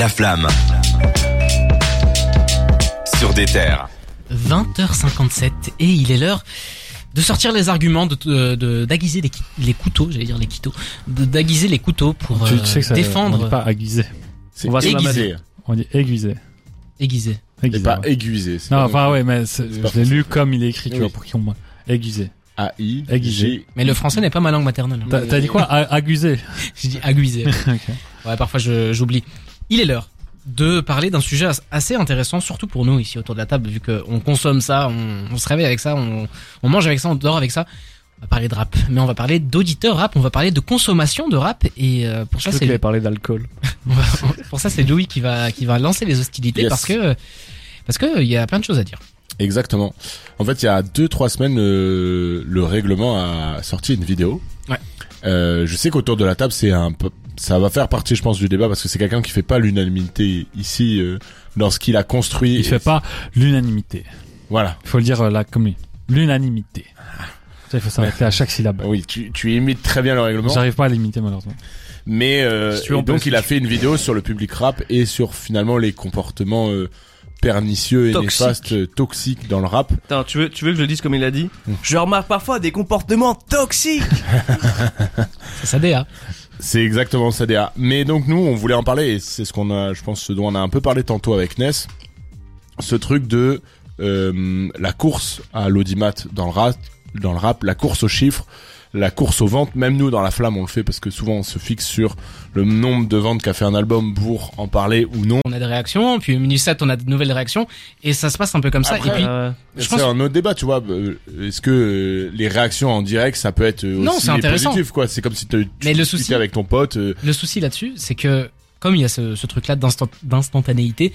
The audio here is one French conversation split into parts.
La flamme. Sur des terres. 20h57 et il est l'heure de sortir les arguments, de de- de- d'aiguiser les, couteaux, j'allais dire les quitos, de d'aiguiser les couteaux pour Tu, euh, tu sais que ça, on défendre, dit pas aiguisé. C'est On va se la aiguisé. On dit aiguisé. aiguiser. Et Aiguisé. pas c'est Non, pas enfin ouais, mais je l'ai lu comme il est écrit, tu Oui. vois, pour qu'on aiguisé. A I Aiguisé. G. Mais le français n'est pas ma langue maternelle. hein. T'as dit quoi? A- Aiguisé. Je dis aiguiser. Ok. Ouais, parfois je- j'oublie. Il est l'heure de parler d'un sujet as- assez intéressant, surtout pour nous ici autour de la table, vu qu'on consomme ça, on, on se réveille avec ça, on, on mange avec ça, on dort avec ça. On va parler de rap, mais on va parler d'auditeurs rap, on va parler de consommation de rap, et euh, pour Je ça qu'il avait parlé d'alcool. pour ça c'est Louis qui va qui va lancer les hostilités Yes. parce que parce que il y a plein de choses à dire. Exactement. En fait, il y a deux trois semaines, euh, le règlement a sorti une vidéo. Ouais. Euh, je sais qu'autour de la table, c'est un peu, ça va faire partie, je pense, du débat parce que c'est quelqu'un qui fait pas l'unanimité ici euh, dans ce qu'il a construit. Il fait pas l'unanimité. Voilà. Il faut le dire euh, là comme lui. L'unanimité. Ça, il faut s'arrêter à chaque syllabe. Oui, tu, tu imites très bien le règlement. J'arrive pas à l'imiter malheureusement. Mais euh, Si et donc il a fait une vidéo sur le public rap et sur finalement les comportements euh, pernicieux et néfastes, euh, toxiques dans le rap. Attends, tu veux, tu veux que je le dise comme il a dit Hmm. Je remarque parfois des comportements toxiques. C'est ça DA. C'est exactement ça DA. Mais donc nous, on voulait en parler et c'est ce qu'on a, je pense, ce dont on a un peu parlé tantôt avec Ness. Ce truc de euh, la course à l'audimat dans le rap, dans le rap, la course aux chiffres, la course aux ventes. Même nous, dans la flamme, on le fait parce que souvent on se fixe sur le nombre de ventes qu'a fait un album pour en parler ou non. On a des réactions, puis minute 7 on a de nouvelles réactions, et ça se passe un peu comme ça. Et puis Euh, je C'est pense un autre débat, tu vois. Euh, Est-ce que euh, les réactions en direct, ça peut être Non, aussi c'est intéressant. positif, quoi C'est comme si tu Mais le discutais souci- avec ton pote. euh, Le souci là-dessus, c'est que comme il y a ce, ce truc-là d'instant- d'instantanéité,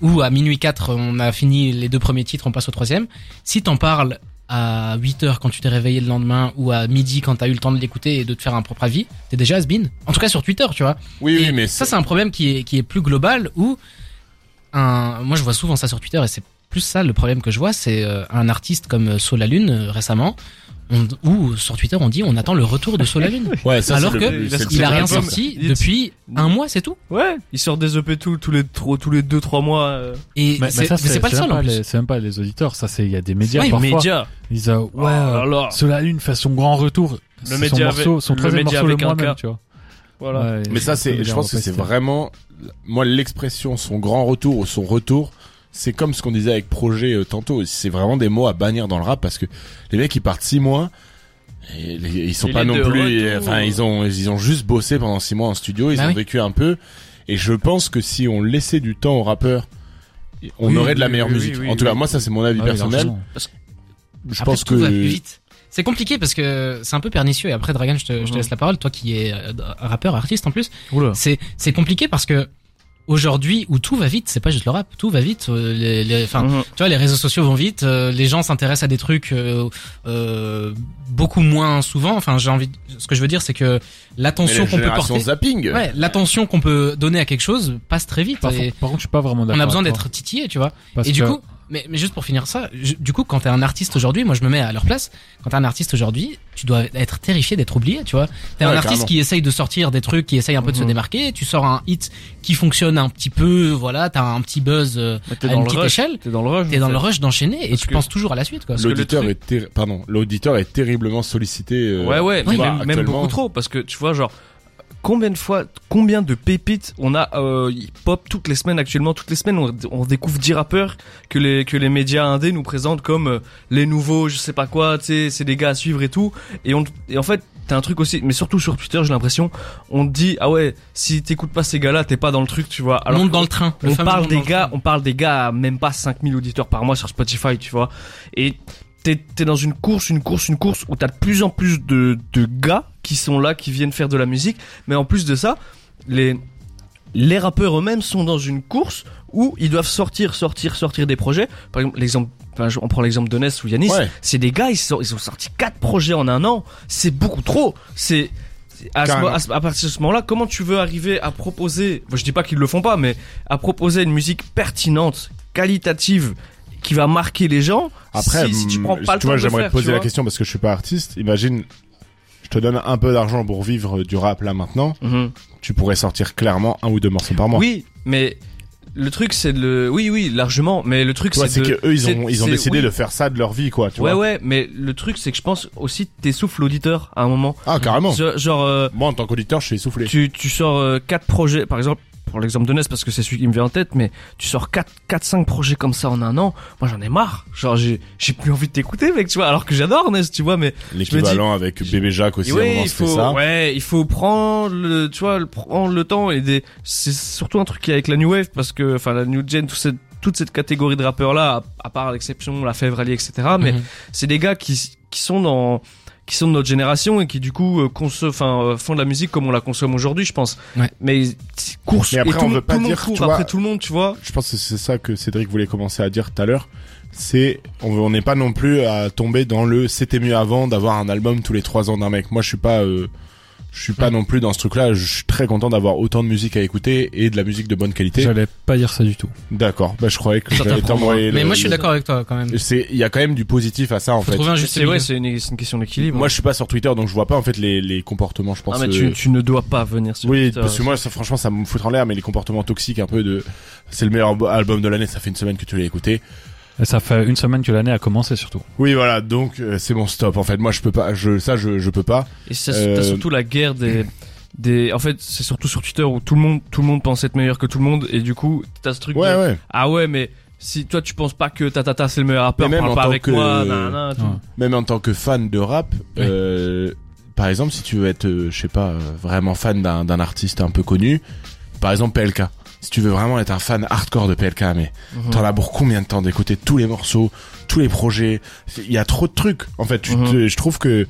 où à minuit 4, on a fini les deux premiers titres, on passe au troisième, si t'en parles à 8 heures quand tu t'es réveillé le lendemain, ou à midi quand t'as eu le temps de l'écouter et de te faire un propre avis, t'es déjà has-been. En tout cas sur Twitter, tu vois. Oui, Et oui, mais ça c'est un problème qui est, qui est plus global, où un, moi je vois souvent ça sur Twitter, et c'est plus ça le problème que je vois, c'est euh, un artiste comme Solalune euh, récemment, on, où sur Twitter on dit on attend le retour de Solalune. ouais, ça, Alors que le- le il a rien sorti Il- depuis un mois, c'est tout. ouais, il sort des EP tous tous les trois- tous les deux trois mois. euh. Et Mais, c'est mais ça, mais c'est pas le seul même C'est même pas les auditeurs, ça c'est il y a des médias Ouais, parfois. Média. Ils disent euh, ouais, Oh là là. Cela Lune fait son grand retour. C'est média son avec- morceau, son le troisième morceau le avec K. tu vois. Voilà. Ouais, Mais ça, c'est, je médias pense que c'est vraiment, moi, l'expression, son grand retour ou son retour, c'est comme ce qu'on disait avec Projet euh, tantôt. C'est vraiment des mots à bannir dans le rap parce que les mecs, ils partent six mois. Et les- ils sont pas non plus, enfin, ils ont, ils ont juste bossé pendant six mois en studio, ils Bah ont oui. vécu un peu. Et je pense que si on laissait du temps aux rappeurs, on Oui, aurait de la meilleure oui, musique. oui, en tout cas, oui. moi, ça, c'est mon avis Ah personnel. Je Après, pense tout que, va plus vite. C'est compliqué parce que c'est un peu pernicieux. Et après, Dragan, je te, je te laisse la parole. Toi qui es euh, rappeur, artiste en plus. Oula. C'est, c'est compliqué parce que aujourd'hui, où tout va vite, c'est pas juste le rap. Tout va vite. euh, Les, les, enfin, Mhm. tu vois, les réseaux sociaux vont vite. euh, les gens s'intéressent à des trucs euh, euh, beaucoup moins souvent. Enfin, j'ai envie. de- Ce que je veux dire, c'est que l'attention qu'on peut porter, zapping. ouais, l'attention qu'on peut donner à quelque chose passe très vite. Par, et par contre, je suis pas vraiment d'accord. on a besoin d'être titillé, tu vois. Parce Et du que- coup, mais, mais juste pour finir ça, je- du coup, quand t'es un artiste aujourd'hui, moi je me mets à leur place. Quand t'es un artiste aujourd'hui, tu dois être terrifié d'être oublié, tu vois. T'es Ouais, un artiste carrément. qui essaye de sortir des trucs, qui essaye un peu de se Mhm. démarquer. Tu sors un hit qui fonctionne un petit peu, voilà, t'as un petit buzz euh, à dans une le petite rush. échelle. T'es dans le rush. T'es dans fait. le rush d'enchaîner et Parce tu penses toujours à la suite, quoi. L'auditeur est, terri- pardon, l'auditeur est terriblement sollicité. euh, Ouais, ouais, tu mais vois, même, même beaucoup trop, parce que tu vois, genre, combien de fois, combien de pépites on a euh, hip-hop toutes les semaines actuellement, toutes les semaines, on, on découvre 10 rappeurs que les que les médias indés nous présentent comme euh, les nouveaux, je sais pas quoi, tu sais, c'est des gars à suivre et tout. Et on et en fait, t'as un truc aussi, mais surtout sur Twitter, j'ai l'impression, on te dit ah ouais, si t'écoutes pas ces gars-là, t'es pas dans le truc, tu vois. Alors monte dans le train. Le on parle des gars, on parle des gars à même pas 5000 auditeurs par mois sur Spotify, tu vois. Et t'es, t'es dans une course, une course, une course où t'as de plus en plus de, de gars qui sont là, qui viennent faire de la musique. Mais en plus de ça, les, les rappeurs eux-mêmes sont dans une course où ils doivent sortir, sortir, sortir des projets. Par exemple, l'exemple, enfin, on prend l'exemple de Ness ou Yanis. Ouais. C'est des gars, ils, sont, ils ont sorti quatre projets en un an. C'est beaucoup trop. C'est, à, ce, Carrément. mo- à, ce- à partir de ce moment-là, comment tu veux arriver à proposer, je dis pas qu'ils le font pas, mais à proposer une musique pertinente, qualitative, qui va marquer les gens. Après, si, si tu prends hum, pas le tu vois, j'aimerais te poser la question parce que je suis pas artiste. Imagine, te donne un peu d'argent pour vivre du rap là maintenant. Mhm. Tu pourrais sortir clairement un ou deux morceaux par mois. Oui, mais le truc c'est de le, oui, oui, largement, mais le truc c'est que eux, ils ont, ils ont c'est- décidé oui. de faire ça de leur vie, quoi, tu Ouais, vois. ouais, mais le truc c'est que je pense aussi t'essouffles l'auditeur à un moment. Ah, carrément. Genre, genre, euh, Moi, en tant qu'auditeur, je suis essoufflé. tu, tu sors euh, quatre projets, par exemple, pour l'exemple de Ness, parce que c'est celui qui me vient en tête, mais tu sors quatre, quatre, cinq projets comme ça en un an. Moi, j'en ai marre. Genre, j'ai, j'ai plus envie de t'écouter, mec, tu vois. Alors que j'adore Ness, tu vois, mais L'équivalent avec Bébé Jacques aussi, à un ouais, moment, il faut, ça. ouais, il faut prendre le, tu vois, le, prendre le temps et des, c'est surtout un truc qui est avec la new wave parce que, enfin, la new gen, tout cette, toute cette catégorie de rappeurs là, à, à part l'exception, la Fèvre Ali, etc. Mais Mhm. c'est des gars qui, qui sont dans, qui sont de notre génération et qui du coup euh, enfin euh, font de la musique comme on la consomme aujourd'hui, je pense. Ouais. Mais course Mais après, et tout, on veut tout pas monde dire, court tu après vois, tout le monde, tu vois. Je pense que c'est ça que Cédric voulait commencer à dire tout à l'heure. C'est, on on n'est pas non plus à tomber dans le c'était mieux avant d'avoir un album tous les trois ans d'un mec. Moi, je suis pas, euh, je suis pas non plus dans ce truc-là. Je suis très content d'avoir autant de musique à écouter et de la musique de bonne qualité. J'allais pas dire ça du tout. D'accord. Bah, je croyais que Ça j'allais t'envoyer Mais le- moi, je suis le- d'accord avec toi quand même. C'est, il y a quand même du positif à ça, en Faut fait. trouver un juste C'est ouais, c'est une, question d'équilibre. Moi, je suis pas sur Twitter, donc je vois pas, en fait, les, les comportements, je pense. ah, mais euh, tu, tu ne dois pas venir sur Oui, Twitter. parce que moi, ça, franchement, ça me fout en l'air, mais les comportements toxiques, un peu de, c'est le meilleur album de l'année, ça fait une semaine que tu l'as écouté. Ça fait une semaine que l'année a commencé surtout. Oui, voilà, donc, euh, c'est mon stop, en fait. Moi, je peux pas, je, ça, je, je peux pas. Et ça, Euh, t'as surtout la guerre des, des, en fait, c'est surtout sur Twitter où tout le monde, tout le monde pense être meilleur que tout le monde et du coup, t'as ce truc Ouais, de, ouais. ah ouais, mais si toi tu penses pas que Tatata c'est le meilleur rappeur, même parle en pas tant avec que- moi, nanana, tout. Ouais. Même en tant que fan de rap, euh, par exemple, si tu veux être, je sais pas, vraiment fan d'un, d'un artiste un peu connu, par exemple, PLK. Si tu veux vraiment être un fan hardcore de PLK, mais Mhm. t'en as pour combien de temps d'écouter tous les morceaux, tous les projets? Il y a trop de trucs. En fait, tu Mhm. je trouve que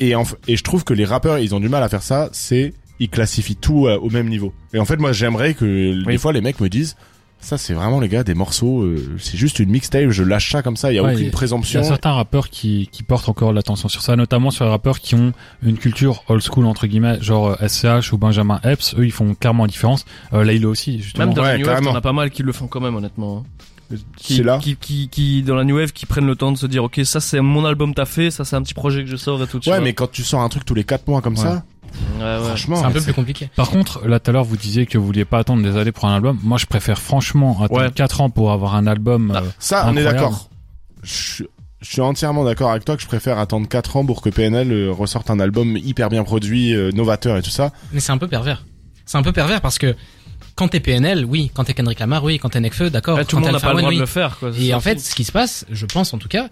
et en, et je trouve que les rappeurs, ils ont du mal à faire ça. C'est ils classifient tout euh, au même niveau. Et en fait, moi, j'aimerais que Oui. des fois les mecs me disent. Ça c'est vraiment les gars des morceaux, euh, c'est juste une mixtape, je lâche ça comme ça, il y a Ouais, aucune il y a- Il y présomption. a certains rappeurs qui, qui portent encore l'attention sur ça, notamment sur les rappeurs qui ont une culture old school entre guillemets, genre euh, SCH ou Benjamin Epps. Eux, ils font clairement la différence. Euh, Laylo aussi, justement. Même dans la New Wave, t'en as pas mal qui le font quand même, honnêtement. hein. Qui, C'est là. Qui, qui, qui, dans la New Wave, qui prennent le temps de se dire, ok, ça c'est mon album t'as fait, ça c'est un petit projet que je sors et tout. Ouais, vois. mais quand tu sors un truc tous les 4 mois comme Ouais. ça, Ouais, ouais. franchement, C'est un peu plus compliqué. Par contre, là tout à l'heure, vous disiez que vous vouliez pas attendre des années pour un album. Moi, je préfère franchement attendre Ouais. 4 ans pour avoir un album. Ah. euh, ça, on est d'accord. Je, suis- je suis entièrement d'accord avec toi que je préfère attendre 4 ans pour que PNL euh, ressorte un album hyper bien produit, euh, novateur et tout ça. Mais c'est un peu pervers. C'est un peu pervers parce que quand t'es PNL, oui. Quand t'es Kendrick Lamar, oui. Quand t'es Nekfeu, d'accord. Ouais, tout Quand le monde t'es n'a pas le Alpha droit One, de oui. le faire, quoi. Et en fait, ce qui se passe, je pense en tout cas,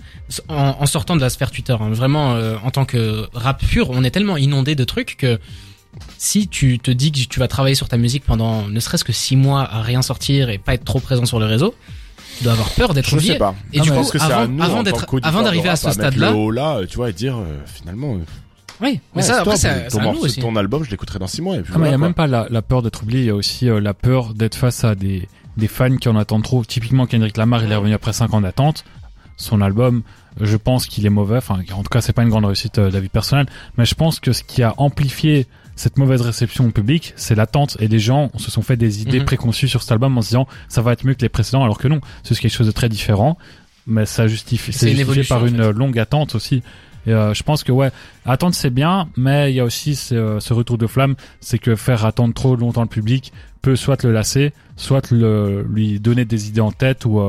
en, en sortant de la sphère Twitter, hein, vraiment euh, en tant que rap pur, on est tellement inondé de trucs que si tu te dis que tu vas travailler sur ta musique pendant ne serait-ce que six mois à rien sortir et pas être trop présent sur le réseau, tu dois avoir peur d'être Je oublié. sais pas. Et Non, du coup, que c'est à avant, nous, avant d'être, avant de d'arriver à ce stade-là, là, tu vois, et dire euh, finalement. euh, oui. Mais ouais, ça, après, c'est ton, c'est à nous morceau- aussi. ton album, je l'écouterai dans 6 mois. Et puis Ah, mais il y voilà, a quoi. même pas la, la peur d'être oublié, il y a aussi euh, la peur d'être face à des, des fans qui en attendent trop. Typiquement, Kendrick Lamar, il est revenu après 5 ans d'attente. Son album, je pense qu'il est mauvais. Enfin, en tout cas, c'est pas une grande réussite euh, d'avis personnel. Mais je pense que ce qui a amplifié cette mauvaise réception au public, c'est l'attente. Et les gens se sont fait des idées Mhm. préconçues sur cet album en se disant ça va être mieux que les précédents, alors que non. C'est quelque chose de très différent. Mais ça justifie, C'est c'est une justifié par en une fait. euh, longue attente aussi. Et euh, je pense que ouais, attendre c'est bien, mais il y a aussi ce, euh, ce retour de flamme, c'est que faire attendre trop longtemps le public peut soit le lasser, soit le, lui donner des idées en tête ou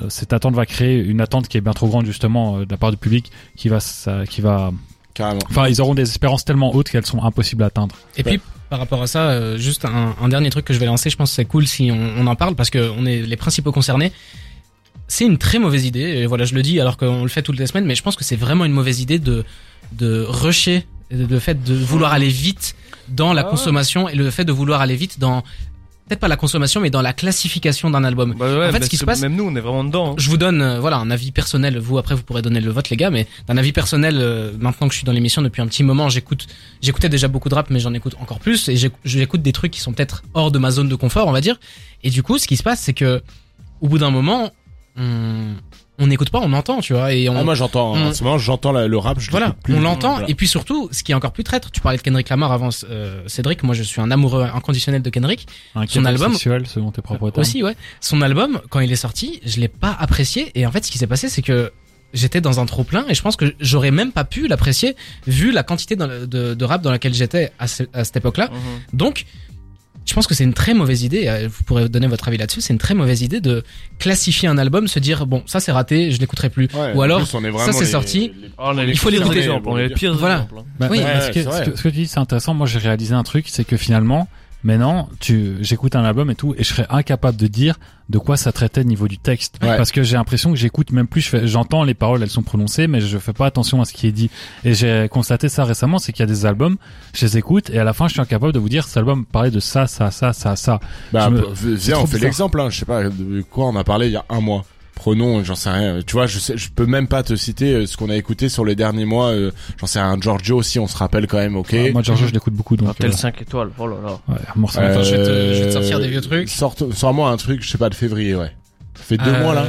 euh, cette attente va créer une attente qui est bien trop grande justement euh, de la part du public qui va ça, qui va Carrément. enfin ils auront des espérances tellement hautes qu'elles sont impossibles à atteindre. Et puis par rapport à ça, euh, juste un, un dernier truc que je vais lancer, je pense que c'est cool si on, on en parle parce que on est les principaux concernés. C'est une très mauvaise idée, et voilà, je le dis alors qu'on le fait toutes les semaines, mais je pense que c'est vraiment une mauvaise idée de de rusher, de, de fait de vouloir aller vite dans la Ah ouais. consommation et le fait de vouloir aller vite dans peut-être pas la consommation, mais dans la classification d'un album. Bah ouais, en fait, ce qui se passe- Même nous, on est vraiment dedans. hein. Je vous donne euh, voilà un avis personnel. Vous après vous pourrez donner le vote les gars, mais d'un avis personnel, euh, maintenant que je suis dans l'émission depuis un petit moment, j'écoute, j'écoutais déjà beaucoup de rap, mais j'en écoute encore plus et j'éc- j'écoute des trucs qui sont peut-être hors de ma zone de confort, on va dire. Et du coup, ce qui se passe, c'est que au bout d'un moment, on on n'écoute pas, on entend, tu vois, et on Ah, moi j'entends, en on- ce moment j'entends le rap, je voilà, plus. on l'entend. Voilà. Et puis surtout, ce qui est encore plus traître, tu parlais de Kendrick Lamar avant euh, Cédric. Moi, je suis un amoureux inconditionnel de Kendrick. Un Son album- sexuel selon tes propres termes. Aussi, ouais. Son album, quand il est sorti, je l'ai pas apprécié. Et en fait, ce qui s'est passé, c'est que j'étais dans un trop plein et je pense que j'aurais même pas pu l'apprécier vu la quantité de, de rap dans laquelle j'étais à, ce- à cette époque-là. Mhm. Donc, je pense que c'est une très mauvaise idée. euh, Vous pourrez donner votre avis là-dessus. C'est une très mauvaise idée de classifier un album, se dire bon, ça c'est raté, je l'écouterai plus. Ouais, Ou alors, plus, on est ça, c'est les- sorti. les- Oh, Il faut l'écouter. Voilà. exemples, hein. Bah, Oui, bah, ouais, ce, que, c'est ce vrai. que- ce que tu dis, c'est intéressant. Moi, j'ai réalisé un truc, c'est que finalement, maintenant, tu, j'écoute un album et tout, et je serais incapable de dire de quoi ça traitait au niveau du texte, Ouais. parce que j'ai l'impression que j'écoute même plus. J'entends les paroles, elles sont prononcées, mais je fais pas attention à ce qui est dit. Et j'ai constaté ça récemment, c'est qu'il y a des albums, je les écoute, et à la fin, je suis incapable de vous dire cet album parlait de ça, ça, ça, ça, ça. Bah, me- viens, on fait l'exemple, hein. Je sais pas de quoi on a parlé il y a un mois. Prenons, j'en sais rien. Tu vois, je sais, je peux même pas te citer euh, ce qu'on a écouté sur les derniers mois. euh, j'en sais un Giorgio aussi, on se rappelle quand même, ok. Ah, Moi, Giorgio, je l'écoute beaucoup, donc. Un tel euh, 5 étoiles, oh là là. ouais, un morceau. Attends, je vais te- Euh, je vais te sortir des vieux trucs. Sorte, sors-moi un truc, je sais pas, de février, ouais. Ça fait deux Euh, mois là.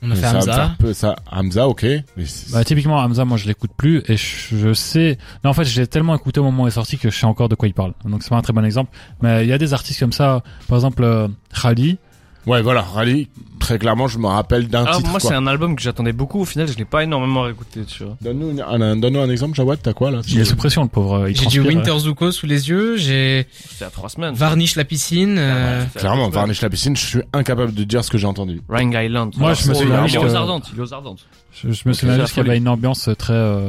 On a fait ça, Hamza. peu- ça, Hamza, ok. Mais Bah, typiquement, Hamza, moi, je l'écoute plus et je, je sais. Non, en fait, je l'ai tellement écouté au moment où il est sorti que je sais encore de quoi il parle. Donc, c'est pas un très bon exemple. Mais il y a des artistes comme ça. Par exemple, euh, Khali. Ouais, voilà, Rally, très clairement, je me rappelle d'un Alors titre. moi c'est un album que j'attendais beaucoup, au final je l'ai pas énormément réécouté, tu vois. Donne-nous une- un, un- donne-nous un exemple, Jawad, t'as quoi là Il est sous pression, le pauvre. euh, Il J'ai du Winter Zuko sous les yeux. J'ai C'était à 3 semaines. Varnish la piscine. euh, C'était à Clairement, trois. Varnish la piscine, je suis incapable de dire ce que j'ai entendu. Rhine Island. Moi, je me Oh, souviens Il est juste aux Ardentes, il est aux Ardentes. Je, je me souviens juste qu'il y avait une ambiance très, euh,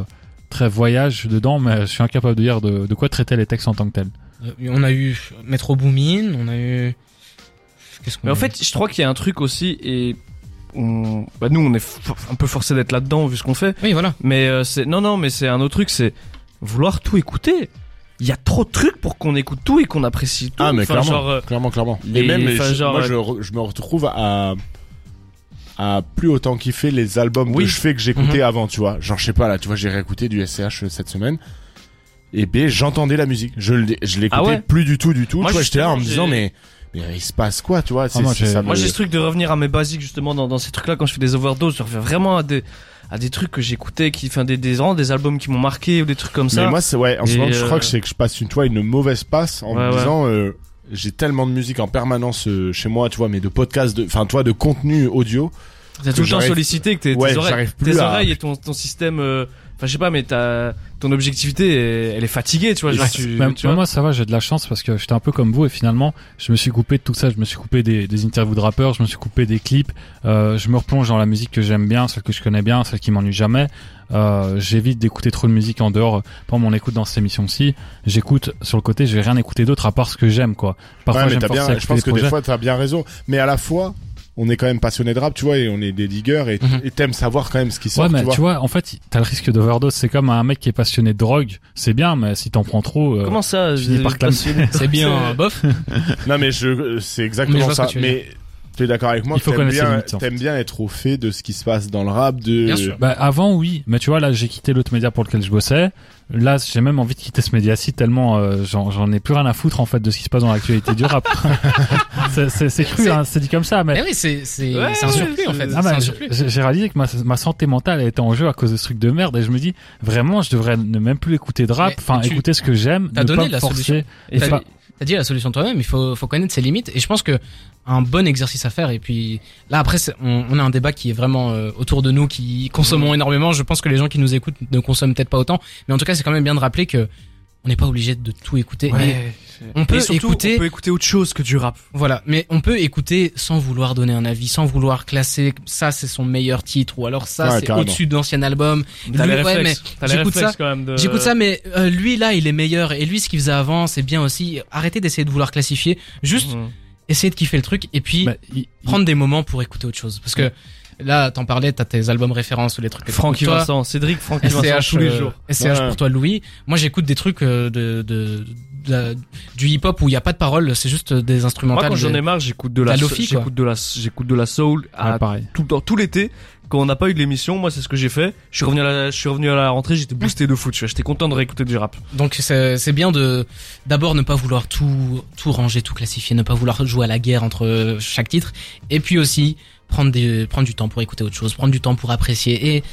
très voyage dedans, mais je suis incapable de dire de, de quoi traitaient les textes en tant que tels. euh, on a eu Metro Boomin. On a eu. Mais en fait, je crois qu'il y a un truc aussi et on... bah nous on est un peu forcé d'être là-dedans vu ce qu'on fait. Oui, voilà. Mais euh, c'est non non mais c'est un autre truc, c'est vouloir tout écouter. Il y a trop de trucs pour qu'on écoute tout et qu'on apprécie tout. Ah, mais Enfin, clairement, genre, euh, clairement, clairement. les- Et même, enfin, je, genre, moi, euh, je, me retrouve à, à plus autant kiffer les albums Oui. que je fais que j'écoutais avant, tu vois. Genre, je sais pas, là, tu vois, j'ai réécouté du SCH cette semaine. Et B, j'entendais la musique. Je, l'ai- je l'écoutais Ah ouais plus du tout, du tout. Moi, tu vois, j'étais là en me disant, mais, mais il se passe quoi, tu vois. c'est- moi, j'ai- ça Moi me- j'ai ce truc de revenir à mes basiques justement dans, dans ces trucs-là quand je fais des overdoses, je reviens vraiment à des à des trucs que j'écoutais, qui enfin des des des albums qui m'ont marqué ou des trucs comme ça. Mais moi, c'est ouais. En ce moment, je crois euh, que c'est que je passe une, tu vois, une mauvaise passe en Ouais, me ouais. disant, euh, j'ai tellement de musique en permanence euh, chez moi, tu vois, mais de podcasts, de, enfin, toi, de contenu audio. T'es tout le temps sollicité que tes, Ouais, tes oreilles, tes à- oreilles et ton, ton système, euh, enfin je sais pas, mais ta, ton objectivité, elle, elle est fatiguée, tu vois. Genre, tu, même- tu vois. moi ça va, j'ai de la chance parce que j'étais un peu comme vous et finalement je me suis coupé de tout ça, je me suis coupé des, des interviews de rappeurs, je me suis coupé des clips, euh, je me replonge dans la musique que j'aime bien, celle que je connais bien, celle qui m'ennuie jamais. Euh, j'évite d'écouter trop de musique en dehors. Par exemple, on écoute dans cette émission-ci, j'écoute sur le côté, je vais rien écouter d'autre à part ce que j'aime quoi. Parfois ouais, mais t'as bien, je pense que des projets. fois, t'as bien raison. Mais à la fois, on est quand même passionné de rap, tu vois, et on est des diggers, et Mhm. t'aimes savoir quand même ce qui sort, Ouais, mais tu vois. tu vois, en fait, t'as le risque d'overdose. C'est comme un mec qui est passionné de drogue, c'est bien, mais si t'en prends trop, euh, Comment ça je j'ai par de- C'est bien, bof. Non, mais je, c'est Mais je exactement ça. Mais tu es d'accord avec moi Il faut t'aimes bien, t'aimes bien être au fait de ce qui se passe dans le rap, de. Bien sûr. Bah avant oui, mais tu vois là j'ai quitté l'autre média pour lequel je bossais. Là j'ai même envie de quitter ce média-ci tellement euh, j'en j'en ai plus rien à foutre en fait de ce qui se passe dans l'actualité du rap. c'est- c'est c'est cru, C'est- hein, c'est dit comme ça, mais Eh oui, c'est c'est Ouais, c'est un surplus en fait. Ah, bah, un surplus. j'ai réalisé que ma, ma santé mentale était en jeu à cause de ce truc de merde et je me dis vraiment je devrais ne même plus écouter de rap, enfin écouter ce que j'aime, t'as ne donné pas me la forcer. solution. Et T'as pas- t'as dit la solution toi-même, il faut, faut connaître ses limites. Et je pense que un bon exercice à faire. Et puis là, après, on, on a un débat qui est vraiment euh, autour de nous, qui consommons énormément. Je pense que les gens qui nous écoutent ne consomment peut-être pas autant. Mais en tout cas, c'est quand même bien de rappeler que on n'est pas obligé de tout écouter. Et. On peut surtout, écouter, on peut écouter autre chose que du rap. voilà. Mais on peut écouter sans vouloir donner un avis, sans vouloir classer. Ça, c'est son meilleur titre, ou alors ça, Ouais, c'est au-dessus d'ancien album. T'as Lui, les ouais, les j'écoute ça, quand même de... J'écoute ça, mais euh, lui là, il est meilleur. Et lui, ce qu'il faisait avant, c'est bien aussi. Arrêtez d'essayer de vouloir classifier. Juste Mhm. essayer de kiffer le truc et puis Bah, il- il- prendre des moments pour écouter autre chose. Parce que là, t'en parlais, t'as tes albums références ou les trucs. Francky. Vincent, Cédric Francky Vincent tous les euh, jours. SCH pour toi, Louis. Moi, j'écoute des trucs euh, de, de, de- du hip-hop où il y a pas de paroles, c'est juste des Moi instrumentales. quand j'en ai marre, j'écoute de la j'écoute de la j'écoute de la soul à ouais, pareil. tout l'été. Quand on n'a pas eu de l'émission, moi c'est ce que j'ai fait. Je suis revenu à la, je suis revenu à la rentrée, j'étais boosté de foot. J'étais content de réécouter du rap. Donc c'est c'est bien de d'abord ne pas vouloir tout tout ranger, tout classifier, ne pas vouloir jouer à la guerre entre chaque titre, et puis aussi prendre des prendre du temps pour écouter autre chose, prendre du temps pour apprécier et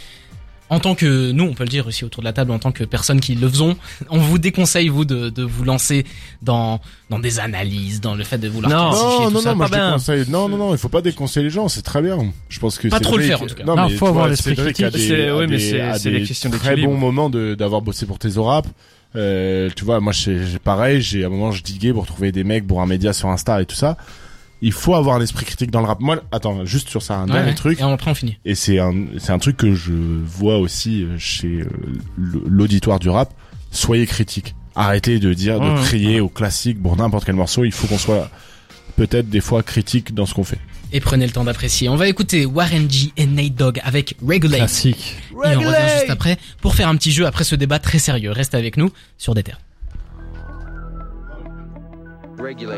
en tant que nous, on peut le dire aussi autour de la table, en tant que personnes qui le faisons, on vous déconseille vous de, de vous lancer dans dans des analyses, dans le fait de vouloir Non. Non, tout non, ça. non, moi pas je bien. déconseille. Non, non, non, il faut pas déconseiller les gens, c'est très bien. Je pense que Pas trop le faire, en tout cas. Non, Non, mais faut avoir l'esprit critique. C'est- a oui, mais des- c'est- les questions Très d'équilibre. bon moment de d'avoir bossé pour tes rap. Euh, tu vois, moi j'ai j'ai pareil, j'ai à un moment je diguais pour trouver des mecs pour un média sur Insta et tout ça. Il faut avoir un esprit critique dans le rap. Moi, attends, juste sur ça un Ouais, dernier ouais. truc. Et après on finit. Et c'est un, c'est un truc que je vois aussi euh, chez euh, l'auditoire du rap. Soyez critique. Arrêtez de dire, de crier au classique pour n'importe quel morceau. Il faut qu'on soit peut-être des fois critique dans ce qu'on fait. Et prenez le temps d'apprécier. On va écouter Warren G et Nate Dogg avec Regulate. Classique. Et on revient juste après pour faire un petit jeu après ce débat très sérieux. Restez avec nous sur des terres. Regulate.